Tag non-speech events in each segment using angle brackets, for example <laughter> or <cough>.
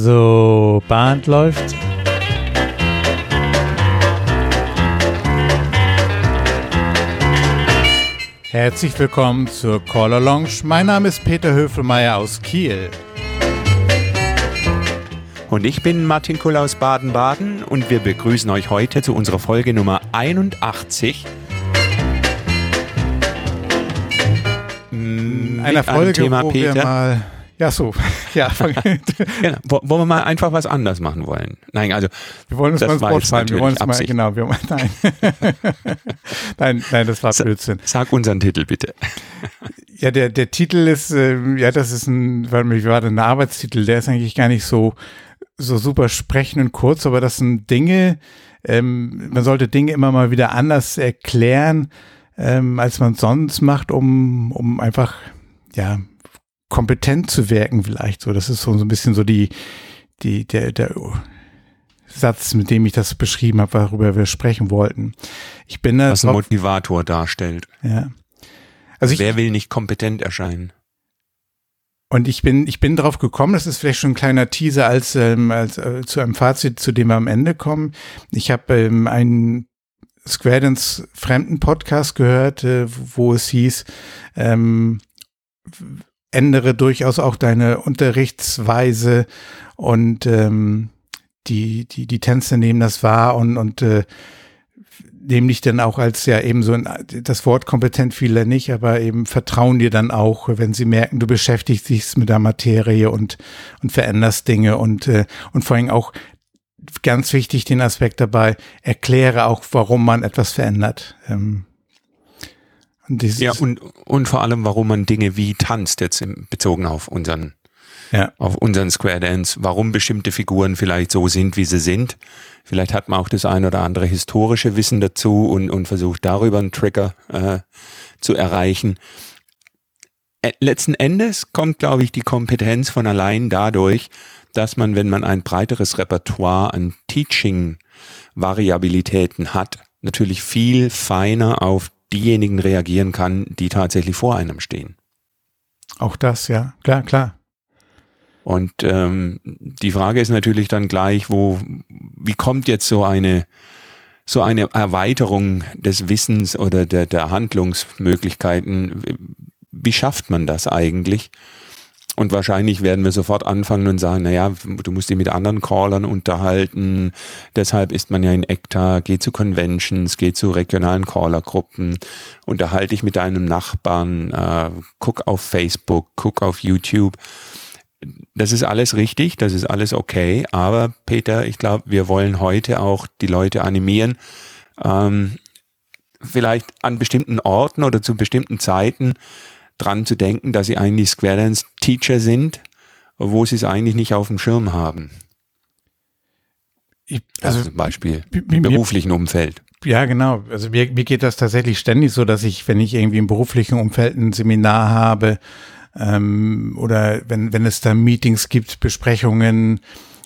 So, Band läuft. Herzlich willkommen zur Caller Lounge. Mein Name ist Peter Höfelmeier aus Kiel. Und ich bin Martin Kull aus Baden-Baden und wir begrüßen euch heute zu unserer Folge Nummer 81. Einer Folge, Thema, wo Peter. wir mal ja, so. Ja, <laughs> genau. Wo wir mal einfach was anders machen wollen. Nein, also. Wir wollen uns mal ins Wort fallen. Wir wollen es mal, genau. Wir, nein. <laughs> nein, nein, das war Blödsinn. Sag unseren Titel bitte. <laughs> Ja, der, der Titel ist, äh, ja, das ist ein, warte mal, wie war denn der Arbeitstitel? Der ist eigentlich gar nicht so, so super sprechend und kurz, aber das sind Dinge, ähm, man sollte Dinge immer mal wieder anders erklären, ähm, als man sonst macht, um, um einfach, ja, kompetent zu wirken vielleicht so. Das ist so, so ein bisschen so die, die, der, der Satz, mit dem ich das beschrieben habe, worüber wir sprechen wollten. Ich bin da Was ein Motivator darstellt. Ja. Also ich, Wer will nicht kompetent erscheinen? Und ich bin, ich bin drauf gekommen, das ist vielleicht schon ein kleiner Teaser als, ähm, als äh, zu einem Fazit, zu dem wir am Ende kommen. Ich habe ähm, einen Square Dance Fremden Podcast gehört, äh, wo es hieß, ähm, ändere durchaus auch deine Unterrichtsweise und ähm, die, die, die Tänzer nehmen das wahr und, und äh, nehmen dich dann auch als ja eben so ein, das Wort kompetent viele nicht, aber eben vertrauen dir dann auch, wenn sie merken, du beschäftigst dich mit der Materie und, und veränderst Dinge und, äh, und vor allem auch ganz wichtig den Aspekt dabei, erkläre auch, warum man etwas verändert. Ähm, dieses ja, und, und vor allem, warum man Dinge wie tanzt, jetzt bezogen auf unseren, ja. auf unseren Square Dance, warum bestimmte Figuren vielleicht so sind, wie sie sind. Vielleicht hat man auch das ein oder andere historische Wissen dazu und, und versucht darüber einen Trigger äh, zu erreichen. Äh, letzten Endes kommt, glaube ich, die Kompetenz von allein dadurch, dass man, wenn man ein breiteres Repertoire an Teaching-Variabilitäten hat, natürlich viel feiner auf diejenigen reagieren kann, die tatsächlich vor einem stehen. Auch das, ja, klar, klar. Und ähm, die Frage ist natürlich dann gleich, wo, wie kommt jetzt so eine so eine Erweiterung des Wissens oder der, der Handlungsmöglichkeiten, wie schafft man das eigentlich? Und wahrscheinlich werden wir sofort anfangen und sagen, naja, du musst dich mit anderen Callern unterhalten. Deshalb ist man ja in ECTA, geh zu Conventions, geh zu regionalen Callergruppen, unterhalte dich mit deinem Nachbarn, äh, guck auf Facebook, guck auf YouTube. Das ist alles richtig, das ist alles okay. Aber Peter, ich glaube, wir wollen heute auch die Leute animieren, ähm, vielleicht an bestimmten Orten oder zu bestimmten Zeiten dran zu denken, dass sie eigentlich Square Dance Teacher sind, wo sie es eigentlich nicht auf dem Schirm haben. Ich, also, also zum Beispiel im beruflichen Umfeld. Ja, genau. Also mir, mir geht das tatsächlich ständig so, dass ich, wenn ich irgendwie im beruflichen Umfeld ein Seminar habe ähm, oder wenn, wenn es da Meetings gibt, Besprechungen,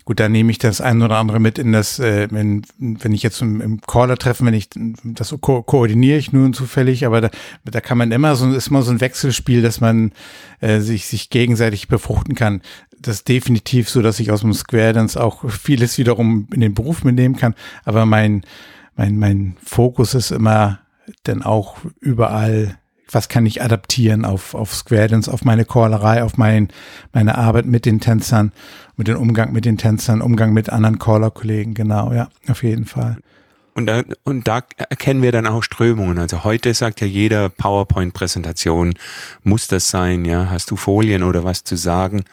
Gut, da nehme ich das ein oder andere mit in das, äh, wenn, wenn ich jetzt im, im Caller treffen, wenn ich das ko koordiniere ich nun zufällig, aber da, da kann man immer so ist immer so ein Wechselspiel, dass man äh, sich sich gegenseitig befruchten kann. Das ist definitiv so, dass ich aus dem Square Dance auch vieles wiederum in den Beruf mitnehmen kann. Aber mein mein mein Fokus ist immer dann auch überall was kann ich adaptieren auf, auf Square Dance, auf meine Callerei, auf mein, meine Arbeit mit den Tänzern, mit dem Umgang mit den Tänzern, Umgang mit anderen Caller-Kollegen, genau, ja, auf jeden Fall. Und da, und da erkennen wir dann auch Strömungen. Also heute sagt ja jeder PowerPoint-Präsentation, muss das sein, ja, hast du Folien oder was zu sagen?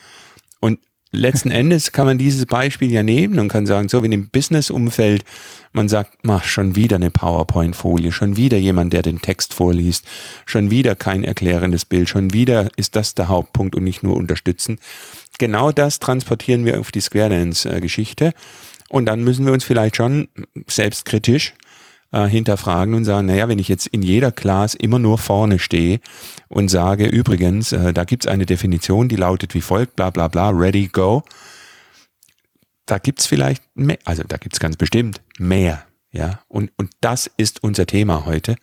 Und letzten Endes kann man dieses Beispiel ja nehmen und kann sagen, so wie im Business-Umfeld, man sagt, mach schon wieder eine PowerPoint-Folie, schon wieder jemand, der den Text vorliest, schon wieder kein erklärendes Bild, schon wieder ist das der Hauptpunkt und nicht nur unterstützen. Genau das transportieren wir auf die Square Dance-Geschichte und dann müssen wir uns vielleicht schon selbstkritisch äh, hinterfragen und sagen, naja, wenn ich jetzt in jeder Class immer nur vorne stehe und sage, übrigens, äh, da gibt's eine Definition, die lautet wie folgt, bla bla bla, ready, go, da gibt's vielleicht mehr, also da gibt's ganz bestimmt mehr, ja, und, und das ist unser Thema heute.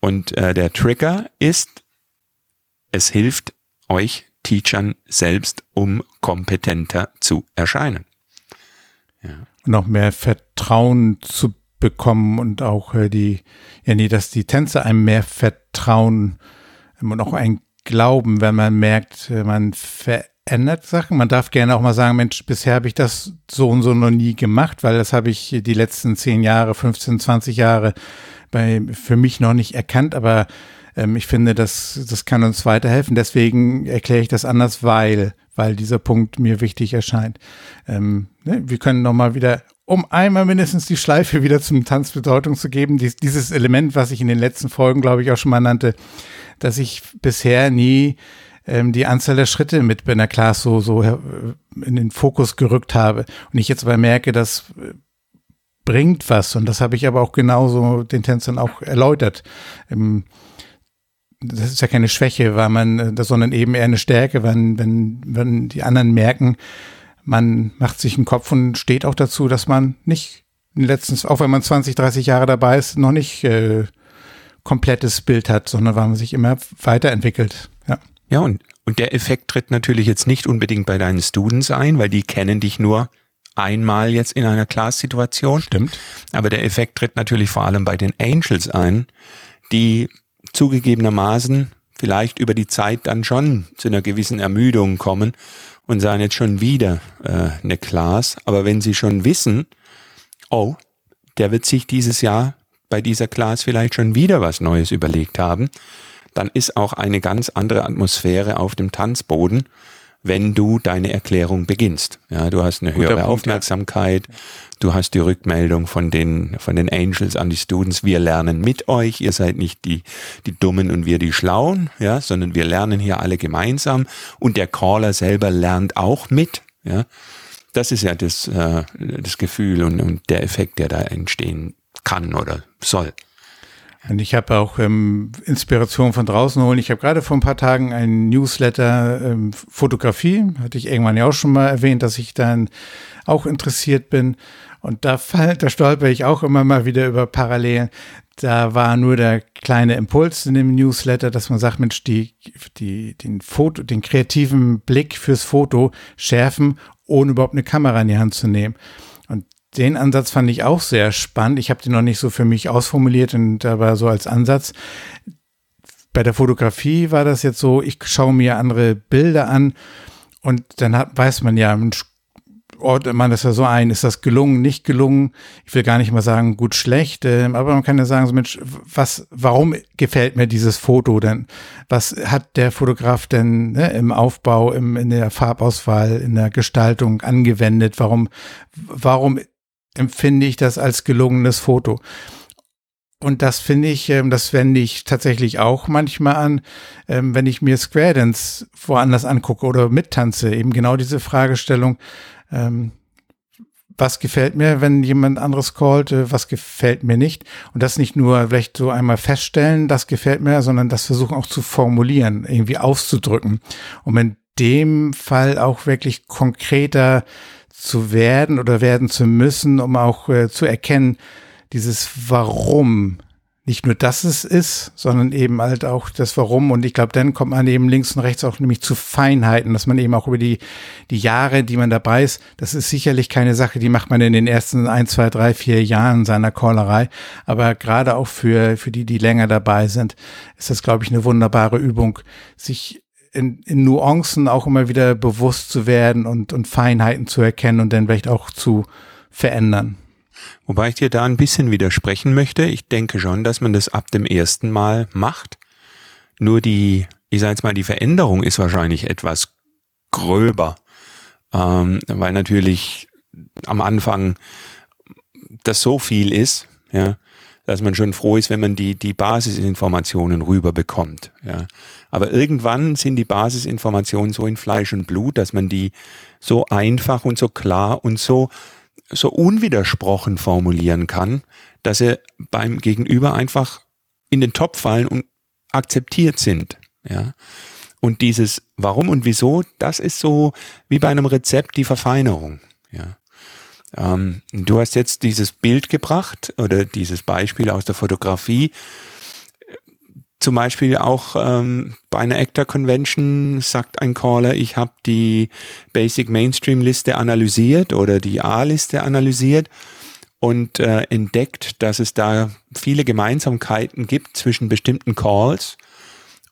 Und äh, der Trigger ist, es hilft euch Teachern selbst, um kompetenter zu erscheinen. Ja. Noch mehr Vertrauen zu bekommen und auch äh, die, ja nee, dass die Tänzer einem mehr vertrauen ähm, und auch ein Glauben, wenn man merkt, äh, man verändert Sachen. Man darf gerne auch mal sagen, Mensch, bisher habe ich das so und so noch nie gemacht, weil das habe ich die letzten zehn Jahre, 15, 20 Jahre bei, für mich noch nicht erkannt, aber ähm, ich finde, das, das kann uns weiterhelfen. Deswegen erkläre ich das anders, weil, weil dieser Punkt mir wichtig erscheint. Ähm, ne, wir können nochmal wieder, um einmal mindestens die Schleife wieder zum Tanz Bedeutung zu geben, dies, dieses Element, was ich in den letzten Folgen, glaube ich, auch schon mal nannte, dass ich bisher nie ähm, die Anzahl der Schritte mit bei einer Class so, so äh, in den Fokus gerückt habe. Und ich jetzt aber merke, dass äh, bringt was. Und das habe ich aber auch genauso den Tänzern auch erläutert. Ähm, das ist ja keine Schwäche, weil man, äh, sondern eben eher eine Stärke, wenn, wenn, wenn die anderen merken, man macht sich einen Kopf und steht auch dazu, dass man nicht letztens, auch wenn man 20, 30 Jahre dabei ist, noch nicht äh, komplettes Bild hat, sondern weil man sich immer weiterentwickelt. Ja, ja und, und der Effekt tritt natürlich jetzt nicht unbedingt bei deinen Students ein, weil die kennen dich nur einmal jetzt in einer Class-Situation. Stimmt. Aber der Effekt tritt natürlich vor allem bei den Angels ein, die zugegebenermaßen vielleicht über die Zeit dann schon zu einer gewissen Ermüdung kommen und sagen jetzt schon wieder äh, eine Class. Aber wenn sie schon wissen, oh, der wird sich dieses Jahr bei dieser Class vielleicht schon wieder was Neues überlegt haben, dann ist auch eine ganz andere Atmosphäre auf dem Tanzboden wenn du deine Erklärung beginnst. Ja, du hast eine höhere Punkt, Aufmerksamkeit, ja. du hast die Rückmeldung von den, von den Angels an die Students, wir lernen mit euch, ihr seid nicht die, die Dummen und wir die Schlauen, ja, sondern wir lernen hier alle gemeinsam und der Caller selber lernt auch mit, ja. Das ist ja das, äh, das Gefühl und, und der Effekt, der da entstehen kann oder soll. Und ich habe auch ähm, Inspiration von draußen holen. Ich habe gerade vor ein paar Tagen ein Newsletter ähm, Fotografie, hatte ich irgendwann ja auch schon mal erwähnt, dass ich dann auch interessiert bin. Und da, fall, da stolper ich auch immer mal wieder über Parallelen. Da war nur der kleine Impuls in dem Newsletter, dass man sagt, Mensch, die, die, den Foto, den kreativen Blick fürs Foto schärfen, ohne überhaupt eine Kamera in die Hand zu nehmen den Ansatz fand ich auch sehr spannend. Ich habe den noch nicht so für mich ausformuliert und aber so als Ansatz. Bei der Fotografie war das jetzt so, ich schaue mir andere Bilder an und dann hat, weiß man ja, ordnet man das ja so ein, ist das gelungen, nicht gelungen? Ich will gar nicht mal sagen, gut, schlecht, äh, aber man kann ja sagen, so Mensch, was, warum gefällt mir dieses Foto denn? Was hat der Fotograf denn ne, im Aufbau, im, in der Farbauswahl, in der Gestaltung angewendet? Warum, warum empfinde ich das als gelungenes Foto. Und das finde ich, ähm, das wende ich tatsächlich auch manchmal an, ähm, wenn ich mir Square Dance woanders angucke oder mittanze. Eben genau diese Fragestellung, ähm, was gefällt mir, wenn jemand anderes callt, äh, was gefällt mir nicht. Und das nicht nur vielleicht so einmal feststellen, das gefällt mir, sondern das versuchen auch zu formulieren, irgendwie auszudrücken. Um in dem Fall auch wirklich konkreter zu werden oder werden zu müssen, um auch äh, zu erkennen, dieses Warum. Nicht nur, dass es ist, sondern eben halt auch das Warum. Und ich glaube, dann kommt man eben links und rechts auch nämlich zu Feinheiten, dass man eben auch über die, die Jahre, die man dabei ist, das ist sicherlich keine Sache, die macht man in den ersten ein, zwei, drei, vier Jahren seiner Callerei. Aber gerade auch für, für die, die länger dabei sind, ist das, glaube ich, eine wunderbare Übung, sich in, in Nuancen auch immer wieder bewusst zu werden und, und Feinheiten zu erkennen und dann vielleicht auch zu verändern. Wobei ich dir da ein bisschen widersprechen möchte. Ich denke schon, dass man das ab dem ersten Mal macht. Nur die, ich sage jetzt mal, die Veränderung ist wahrscheinlich etwas gröber, ähm, weil natürlich am Anfang das so viel ist, ja, dass man schon froh ist, wenn man die, die Basisinformationen rüberbekommt. Ja. Aber irgendwann sind die Basisinformationen so in Fleisch und Blut, dass man die so einfach und so klar und so, so unwidersprochen formulieren kann, dass sie beim Gegenüber einfach in den Topf fallen und akzeptiert sind. Ja. Und dieses Warum und Wieso, das ist so wie bei einem Rezept die Verfeinerung. Ja. Ähm, du hast jetzt dieses Bild gebracht oder dieses Beispiel aus der Fotografie. zum Beispiel auch ähm, bei einer Actor Convention sagt ein Caller, ich habe die Basic Mainstream Liste analysiert oder die A-Liste analysiert und äh, entdeckt, dass es da viele Gemeinsamkeiten gibt zwischen bestimmten Calls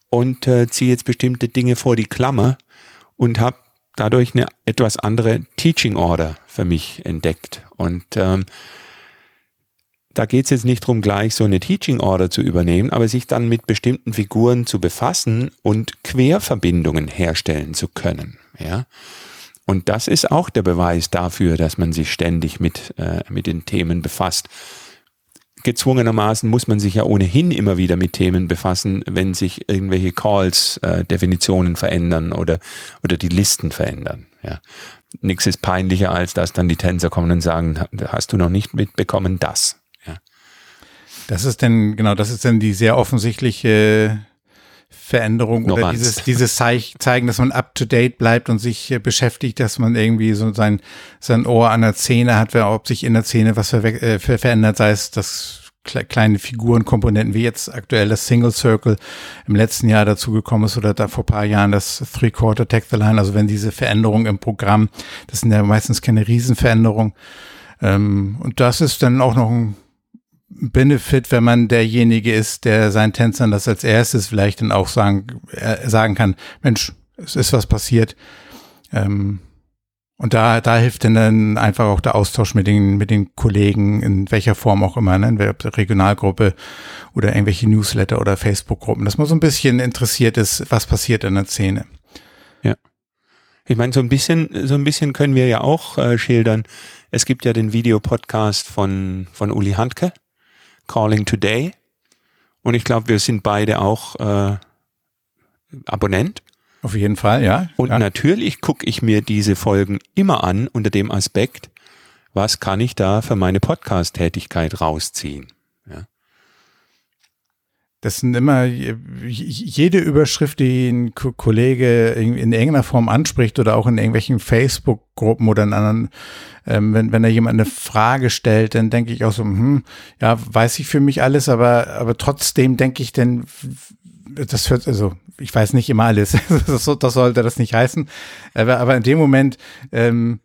und äh, ziehe jetzt bestimmte Dinge vor die Klammer und habe dadurch eine etwas andere Teaching Order für mich entdeckt. Und ähm, da geht es jetzt nicht darum, gleich so eine Teaching Order zu übernehmen, aber sich dann mit bestimmten Figuren zu befassen und Querverbindungen herstellen zu können. Ja. Und das ist auch der Beweis dafür, dass man sich ständig mit, äh, mit den Themen befasst. Gezwungenermaßen muss man sich ja ohnehin immer wieder mit Themen befassen, wenn sich irgendwelche Calls, äh, Definitionen verändern oder, oder die Listen verändern. Ja. Nichts ist peinlicher, als dass dann die Tänzer kommen und sagen, hast du noch nicht mitbekommen, das. Das ist denn, genau, das ist dann die sehr offensichtliche Veränderung Ignoranz. oder dieses, dieses zeigen, dass man up to date bleibt und sich äh, beschäftigt, dass man irgendwie so sein, sein Ohr an der Szene hat, ob sich in der Szene was ver äh, verändert, sei es das kleine Figurenkomponenten wie jetzt aktuell das Single Circle im letzten Jahr dazugekommen ist oder da vor paar Jahren das Three Quarter Tech the Line. Also wenn diese Veränderungen im Programm, das sind ja meistens keine Riesenveränderungen. Ähm, und das ist dann auch noch ein Benefit, wenn man derjenige ist, der seinen Tänzern das als erstes vielleicht dann auch sagen, äh, sagen kann, Mensch, es ist was passiert. Ähm, und da, da hilft dann, dann einfach auch der Austausch mit den, mit den Kollegen, in welcher Form auch immer, ne? ob der Regionalgruppe oder irgendwelche Newsletter oder Facebook-Gruppen, dass man so ein bisschen interessiert ist, was passiert in der Szene. Ja. Ich meine, so ein bisschen, so ein bisschen können wir ja auch äh, schildern. Es gibt ja den Videopodcast von, von Uli Handke Calling Today. Und ich glaube, wir sind beide auch äh, Abonnent. Auf jeden Fall, ja. Und ja. natürlich gucke ich mir diese Folgen immer an unter dem Aspekt, was kann ich da für meine Podcast-Tätigkeit rausziehen. Das sind immer jede Überschrift, die ein Kollege in, irgendeiner Form anspricht oder auch in irgendwelchen Facebook-Gruppen oder in anderen, ähm, wenn, wenn da jemand eine Frage stellt, dann denke ich auch so, hm, ja, weiß ich für mich alles, aber, aber trotzdem denke ich denn, das hört, also ich weiß nicht immer alles, <laughs> das, das sollte das nicht heißen, aber, aber in dem Moment, ähm,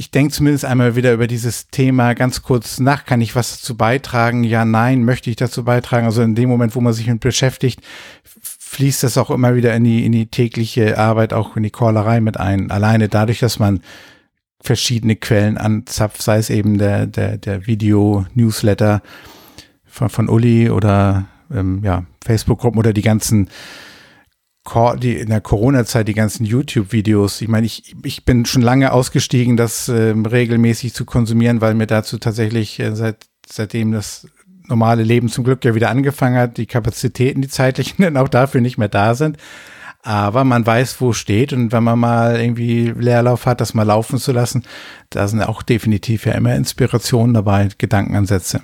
ich denke zumindest einmal wieder über dieses Thema ganz kurz nach. Kann ich was dazu beitragen? Ja, nein, möchte ich dazu beitragen? Also in dem Moment, wo man sich mit beschäftigt, fließt das auch immer wieder in die, in die tägliche Arbeit, auch in die Callerei mit ein. Alleine dadurch, dass man verschiedene Quellen anzapft, sei es eben der, der, der Video-Newsletter von, von Uli oder ähm, ja, Facebook-Gruppen oder die ganzen die in der Corona-Zeit die ganzen YouTube-Videos. Ich meine, ich, ich bin schon lange ausgestiegen, das äh, regelmäßig zu konsumieren, weil mir dazu tatsächlich äh, seit, seitdem das normale Leben zum Glück ja wieder angefangen hat, die Kapazitäten, die zeitlichen <laughs> dann auch dafür nicht mehr da sind. Aber man weiß, wo steht und wenn man mal irgendwie Leerlauf hat, das mal laufen zu lassen, da sind auch definitiv ja immer Inspirationen dabei, Gedankenansätze.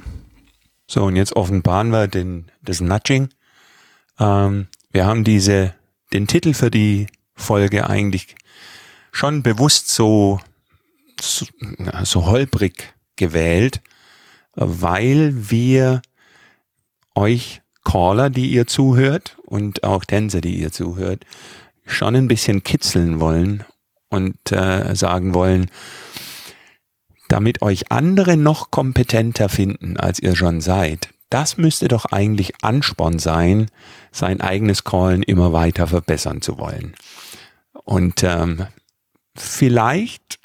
So, und jetzt offenbaren wir den, das Nudging. Ähm, wir haben diese den Titel für die Folge eigentlich schon bewusst so, so, so holprig gewählt, weil wir euch Caller, die ihr zuhört und auch Tänzer, die ihr zuhört, schon ein bisschen kitzeln wollen und äh, sagen wollen, damit euch andere noch kompetenter finden, als ihr schon seid, das müsste doch eigentlich Ansporn sein, sein eigenes Callen immer weiter verbessern zu wollen. Und ähm, vielleicht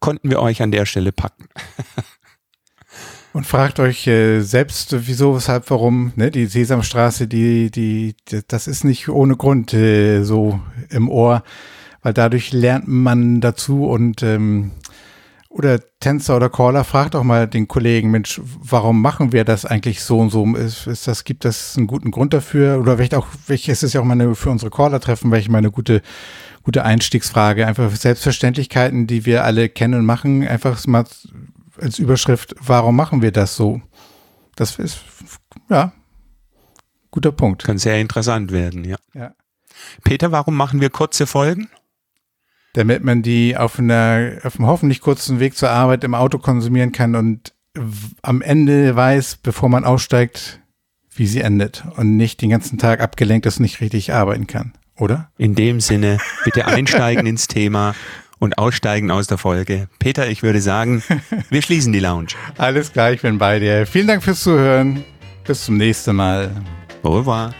konnten wir euch an der Stelle packen. <laughs> Und fragt euch äh, selbst, wieso, weshalb, warum, ne? Die Sesamstraße, die, die, die das ist nicht ohne Grund äh, so im Ohr, weil dadurch lernt man dazu und ähm, oder Tänzer oder Caller, fragt auch mal den Kollegen, Mensch, warum machen wir das eigentlich so und so? Ist, ist das, gibt das einen guten Grund dafür? Oder vielleicht auch, welches ist ja auch mal für unsere Caller-Treffen, welche mal eine gute, gute Einstiegsfrage. Einfach Selbstverständlichkeiten, die wir alle kennen und machen, einfach mal als Überschrift, warum machen wir das so? Das ist, ja, guter Punkt. Kann sehr interessant werden, ja. ja. Peter, warum machen wir kurze Folgen? Damit man die auf einer, auf einem hoffentlich kurzen Weg zur Arbeit im Auto konsumieren kann und am Ende weiß, bevor man aussteigt, wie sie endet und nicht den ganzen Tag abgelenkt ist und nicht richtig arbeiten kann, oder? In dem Sinne, bitte einsteigen ins Thema und aussteigen aus der Folge. Peter, ich würde sagen, wir schließen die Lounge. Alles klar, ich bin bei dir. Vielen Dank fürs Zuhören. Bis zum nächsten Mal. Au revoir.